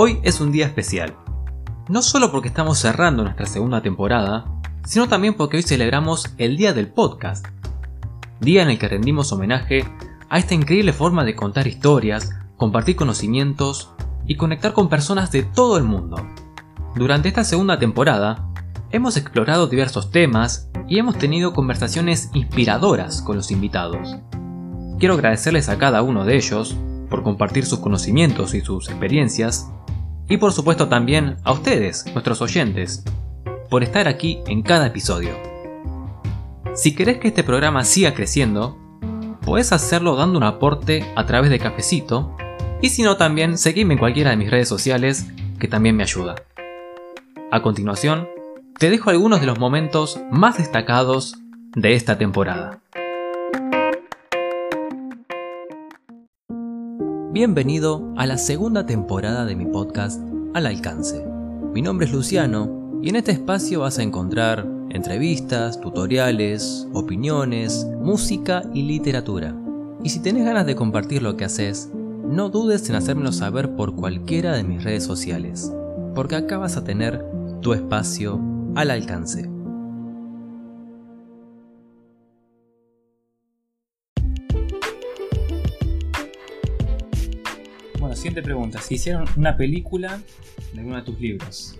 Hoy es un día especial. No solo porque estamos cerrando nuestra segunda temporada, sino también porque hoy celebramos el Día del Podcast. Día en el que rendimos homenaje a esta increíble forma de contar historias, compartir conocimientos y conectar con personas de todo el mundo. Durante esta segunda temporada, hemos explorado diversos temas y hemos tenido conversaciones inspiradoras con los invitados. Quiero agradecerles a cada uno de ellos por compartir sus conocimientos y sus experiencias, y por supuesto también a ustedes, nuestros oyentes, por estar aquí en cada episodio. Si querés que este programa siga creciendo, puedes hacerlo dando un aporte a través de Cafecito, y si no también seguime en cualquiera de mis redes sociales, que también me ayuda. A continuación, te dejo algunos de los momentos más destacados de esta temporada. Bienvenido a la segunda temporada de mi podcast Al Alcance. Mi nombre es Luciano y en este espacio vas a encontrar entrevistas, tutoriales, opiniones, música y literatura. Y si tenés ganas de compartir lo que haces, no dudes en hacérmelo saber por cualquiera de mis redes sociales, porque acá vas a tener tu espacio al alcance. Siguiente pregunta. Si hicieron una película de alguno de tus libros,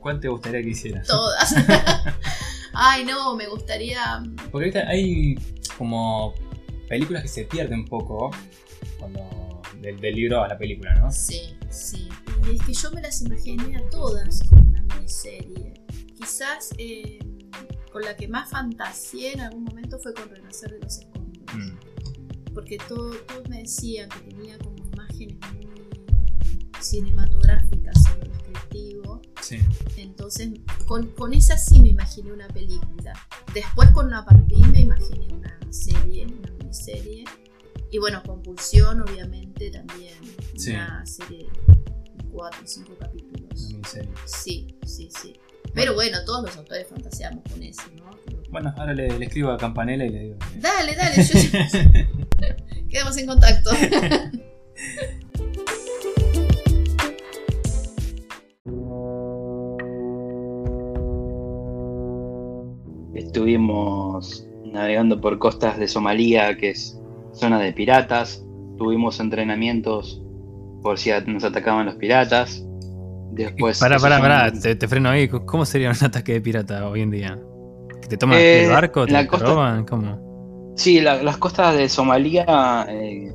¿cuál te gustaría que hicieras? Todas. Ay, no, me gustaría. Porque ahorita hay como películas que se pierden un poco cuando del, del libro a la película, ¿no? Sí, sí. Y es que yo me las imaginé a todas como una miniserie. Quizás eh, con la que más fantaseé en algún momento fue con Renacer de los Escombros. Mm. Porque todo- todos me decían que tenía como imágenes muy cinematográficas en lo descriptivo. Sí. Entonces, con, con esa sí me imaginé una película. Después con Napalpín me imaginé una serie, una miniserie. Y bueno, Compulsión, obviamente, también. Sí. Una serie de cuatro o cinco capítulos. Una miniserie. Sí, sí, sí. Pero bueno, todos los autores fantaseamos con eso, ¿no? Bueno, ahora le, le escribo a Campanella y le digo. Dale, dale, yo- quedamos en contacto. navegando por costas de Somalia, que es zona de piratas. Tuvimos entrenamientos por si nos atacaban los piratas. Después. Pará, pará, son- pará, te, te freno ahí. ¿Cómo sería un ataque de pirata hoy en día? ¿Que te toman Eh, el barco? ¿Te la te costa- roban? ¿Cómo? Sí, la- las costas de Somalia eh,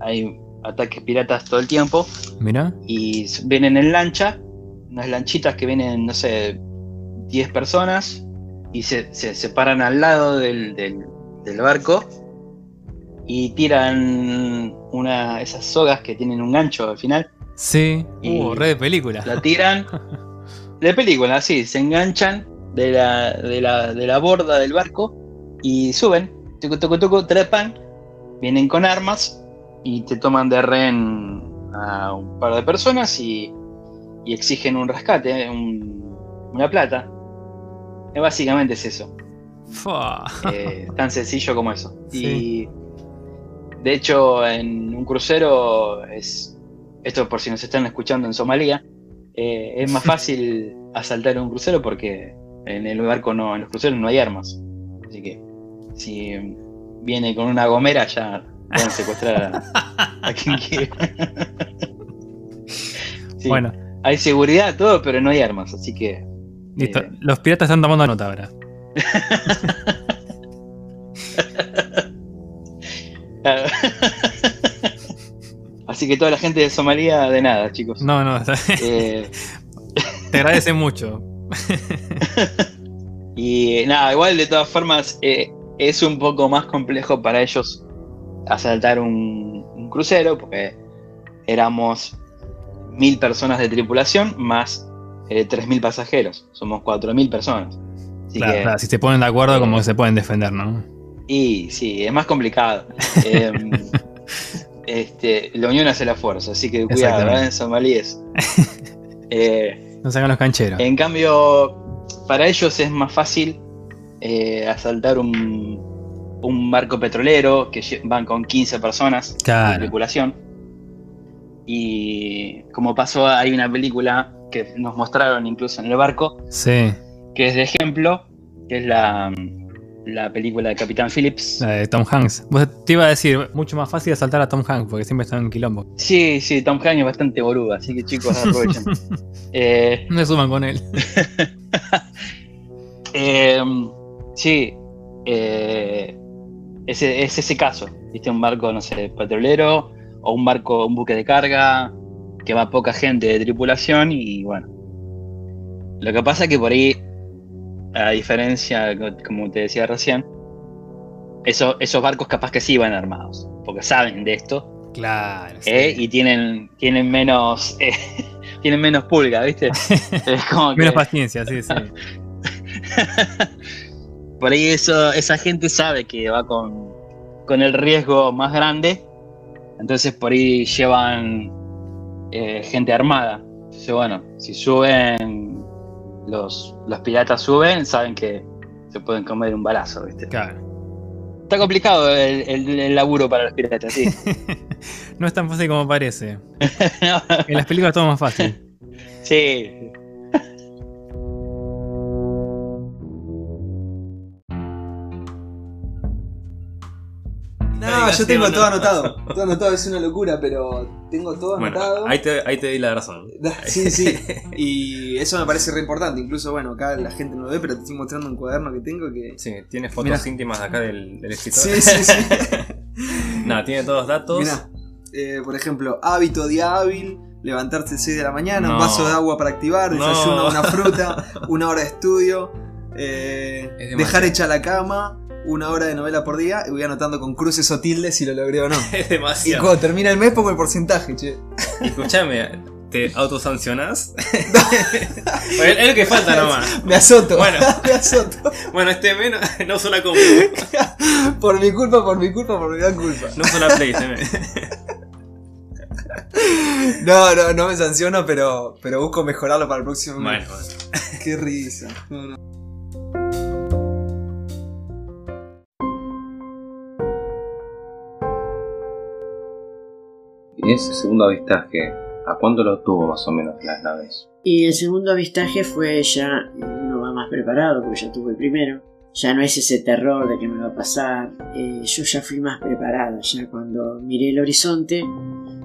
hay ataques piratas todo el tiempo. Mira. Y vienen en lancha, unas lanchitas que vienen, no sé, 10 personas y se, se, se paran al lado del, del- del barco y tiran una esas sogas que tienen un gancho al final, Sí. Y- Uh, re de película. la tiran de película, sí, se enganchan de la, de la, de la borda del barco y suben, tucu, tucu, tucu, trepan, vienen con armas y te toman de rehén a un par de personas y, y exigen un rescate, un- una plata. Básicamente es eso, eh, tan sencillo como eso. Sí. Y de hecho en un crucero es, esto por si nos están escuchando en Somalia, eh, es más fácil asaltar un crucero porque en el barco no, en los cruceros no hay armas. Así que si viene con una gomera ya pueden secuestrar a, a quien quiera. Sí, Bueno, Hay seguridad, todo, pero no hay armas, así que listo. eh, Los piratas están tomando nota ahora. Así que toda la gente de Somalia, de nada, chicos. No, no, está- Eh, te agradece mucho. y nada, igual de todas formas, eh, es un poco más complejo para ellos asaltar un, un crucero, porque éramos mil personas de tripulación más eh, tres mil pasajeros. Somos cuatro mil personas. Así Claro, que, claro, si se ponen de acuerdo, eh, como que se pueden defender, ¿no? Y sí, es más complicado. Em, este, la unión hace la fuerza, así que cuidado, Exactamente. ¿eh? somalíes. Eh, No sacan los cancheros. en cambio, para ellos es más fácil eh, asaltar un, un barco petrolero que van con 15 personas de Claro. tripulación. Y como pasó, hay una película que nos mostraron incluso en el barco, Sí, que es de ejemplo, que es la, la película de Capitán Phillips. la de Tom Hanks. Vos te iba a decir, mucho más fácil asaltar a Tom Hanks porque siempre está en quilombo. Sí, sí, Tom Hanks es bastante boludo, así que chicos aprovechen. Eh, No se suman con él. eh, sí, eh, ese, es ese caso, ¿viste? Un barco, no sé, petrolero o un barco, un buque de carga que va poca gente de tripulación y bueno. Lo que pasa es que por ahí, a diferencia, como te decía recién, eso- esos barcos capaz que sí van armados, porque saben de esto Claro. ¿eh? y tienen, tienen menos eh, tienen menos pulga, ¿viste? Es como que- Menos paciencia, sí, sí. por ahí eso, esa gente sabe que va con, con el riesgo más grande, entonces por ahí llevan eh, gente armada. Entonces, bueno, si suben, los, los piratas suben, saben que se pueden comer un balazo, ¿viste? Claro. Está complicado el, el- el laburo para los piratas, sí. no es tan fácil como parece. En las películas todo más fácil. sí. No, yo tengo todo anotado. Todo anotado es una locura, pero tengo todo anotado. Ahí te, ahí te di la razón. Sí, sí. Y eso me parece re importante. Incluso, bueno, acá la gente no lo ve, pero te estoy mostrando un cuaderno que tengo que. Sí, tiene fotos Mirá. íntimas acá del, del escritor. Sí, sí, sí. Nada, tiene todos los datos. Mirá, eh, por ejemplo, hábito día hábil, levantarse a 6 de la mañana, un No. vaso de agua para activar, No. desayuno, una fruta, una hora de estudio, eh, dejar hecha la cama, una hora de novela por día, y voy anotando con cruces o tildes si lo logré o no. Es Y demasiado. cuando termina el mes pongo el porcentaje, che. Escuchame, ¿te autosancionás? Es lo que falta nomás. Me azoto, Bueno. me azoto. Bueno, este mes no, no la compu. Por mi culpa, por mi culpa, por mi gran culpa. No la Play este mes. No, no, no me sanciono, pero, pero busco mejorarlo para el próximo. Bueno, bueno. Qué risa. No, no. Y ese segundo avistaje, ¿a cuánto lo tuvo más o menos las naves? Y el segundo avistaje fue ya, uno va más preparado, porque ya tuve el primero. Ya no es ese terror de que me va a pasar. eh, yo ya fui más preparada. Ya cuando miré el horizonte,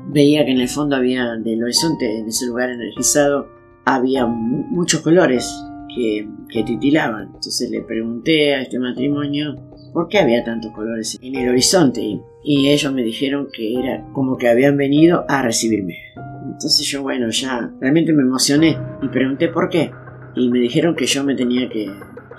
veía que en el fondo había, del horizonte, en ese lugar energizado, había mu- muchos colores que, que titilaban. Entonces le pregunté a este matrimonio por qué había tantos colores en el horizonte. Y, ellos me dijeron que era como que habían venido a recibirme. Entonces yo, bueno, ya realmente me emocioné y pregunté por qué. Y me dijeron que yo me tenía que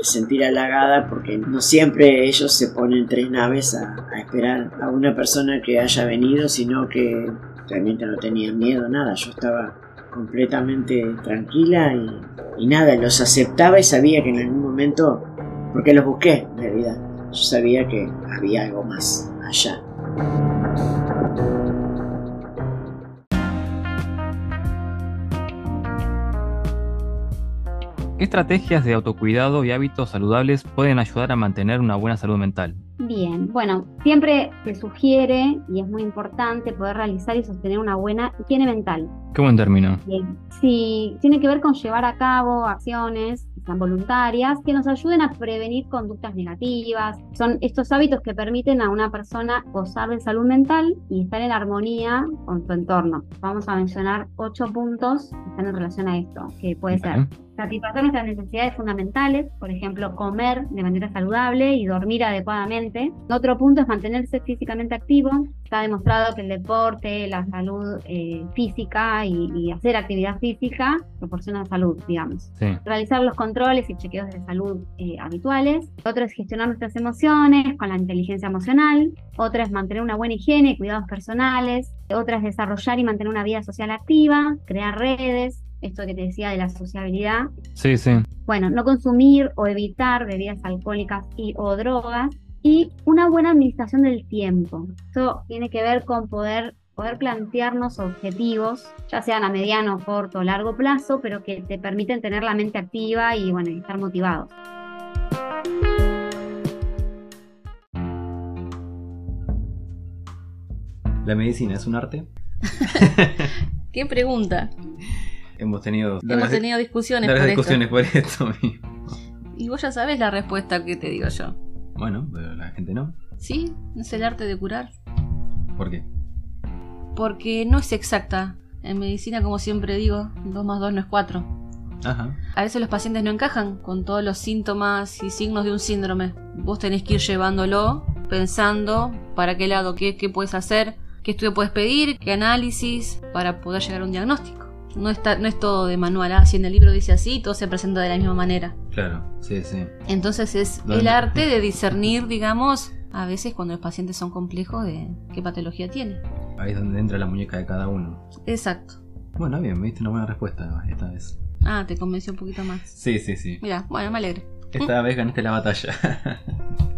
sentir halagada porque no siempre ellos se ponen tres naves a, a esperar a una persona que haya venido, sino que realmente no tenían miedo, nada. Yo estaba completamente tranquila y, y nada, los aceptaba y sabía que en algún momento, porque los busqué en realidad, yo sabía que había algo más allá. ¿Qué estrategias de autocuidado y hábitos saludables pueden ayudar a mantener una buena salud mental? Bien, bueno, siempre se sugiere y es muy importante poder realizar y sostener una buena higiene mental. Qué buen término. Bien. Si tiene que ver con llevar a cabo acciones sean voluntarias que nos ayuden a prevenir conductas negativas. Son estos hábitos que permiten a una persona gozar de salud mental y estar en armonía con su entorno. Vamos a mencionar ocho puntos que están en relación a esto, que puede ser satisfacer nuestras necesidades fundamentales, por ejemplo, comer de manera saludable y dormir adecuadamente. Otro punto es mantenerse físicamente activo. Está demostrado que el deporte, la salud eh, física y, y hacer actividad física proporciona salud, digamos. Sí. Realizar los controles y chequeos de salud eh, habituales. Otro es gestionar nuestras emociones con la inteligencia emocional. Otra es mantener una buena higiene y cuidados personales. Otra es desarrollar y mantener una vida social activa, crear redes, esto que te decía de la sociabilidad. Sí, sí. Bueno, no consumir o evitar bebidas alcohólicas y o drogas. Y una buena administración del tiempo. Esto tiene que ver con poder, poder plantearnos objetivos, ya sean a mediano, corto o largo plazo, pero que te permiten tener la mente activa y bueno, estar motivados. ¿La medicina es un arte? ¿Qué pregunta? Hemos tenido Hemos tenido discusiones por esto. discusiones por esto mismo. Y vos ya sabés la respuesta que te digo yo. Bueno, pero la gente no. ¿Sí? Es el arte de curar. ¿Por qué? Porque no es exacta. En medicina, como siempre digo, 2 más 2 no es 4. Ajá. A veces los pacientes no encajan con todos los síntomas y signos de un síndrome. Vos tenés que ir llevándolo, pensando para qué lado, qué, qué puedes hacer, qué estudio puedes pedir, qué análisis, para poder llegar a un diagnóstico. No, está, no es todo de manual, ah, si en el libro dice así, todo se presenta de la misma manera. Claro, sí, sí. Entonces es ¿Dónde? el arte de discernir, digamos, a veces cuando los pacientes son complejos, de qué patología tiene. Ahí es donde entra la muñeca de cada uno. Exacto. Bueno, bien, me diste una buena respuesta esta vez. Ah, te convenció un poquito más. Sí, sí, sí. Mira, bueno, me alegro. Esta vez ganaste la batalla.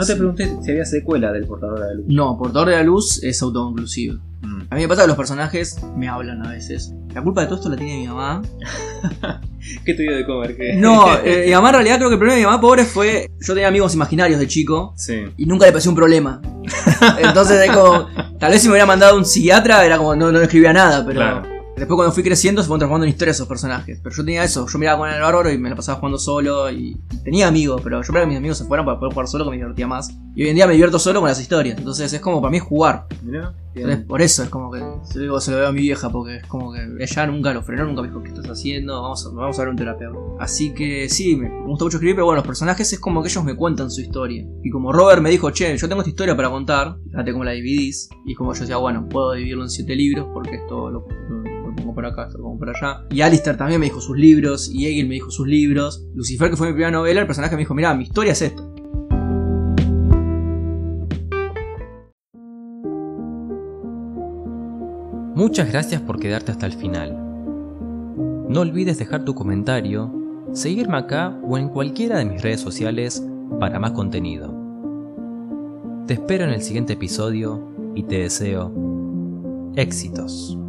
No te pregunté si había secuela del portador de la luz. No, Portador de la Luz es autoconclusivo. Mm. A mí me pasa que los personajes me hablan a veces. La culpa de todo esto la tiene mi mamá. ¿Qué te dio de comer? ¿Qué? No, eh, mi mamá en realidad creo que el problema de mi mamá pobre fue. Yo tenía amigos imaginarios de chico Sí. y nunca le pareció un problema. Entonces es como. Tal vez si me hubiera mandado un psiquiatra era como no, no escribía nada, pero. Claro. Después cuando fui creciendo se fueron transformando en historias esos personajes. Pero yo tenía eso, yo miraba con el bárbaro y me la pasaba jugando solo y y tenía amigos, pero yo esperaba que mis amigos se fueran para poder jugar solo que me divertía más. Y hoy en día me divierto solo con las historias. Entonces es como para mí es jugar. Entonces, por eso es como que se lo, digo, se lo veo a mi vieja, porque es como que ella nunca lo frenó, nunca me dijo, ¿qué estás haciendo? Vamos a, vamos a ver un terapeuta. Así que sí, me gusta mucho escribir, pero bueno, los personajes es como que ellos me cuentan su historia. Y como Robert me dijo, che, yo tengo esta historia para contar, fíjate cómo la dividís. Y como yo decía, bueno, puedo dividirlo en siete libros, porque esto lo, lo- por acá, pongo por allá. Y Alistair también me dijo sus libros, y Egil me dijo sus libros. Lucifer, que fue mi primera novela, el personaje me dijo, mira, mi historia es esta. Muchas gracias por quedarte hasta el final. No olvides dejar tu comentario, seguirme acá o en cualquiera de mis redes sociales para más contenido. Te espero en el siguiente episodio y te deseo éxitos.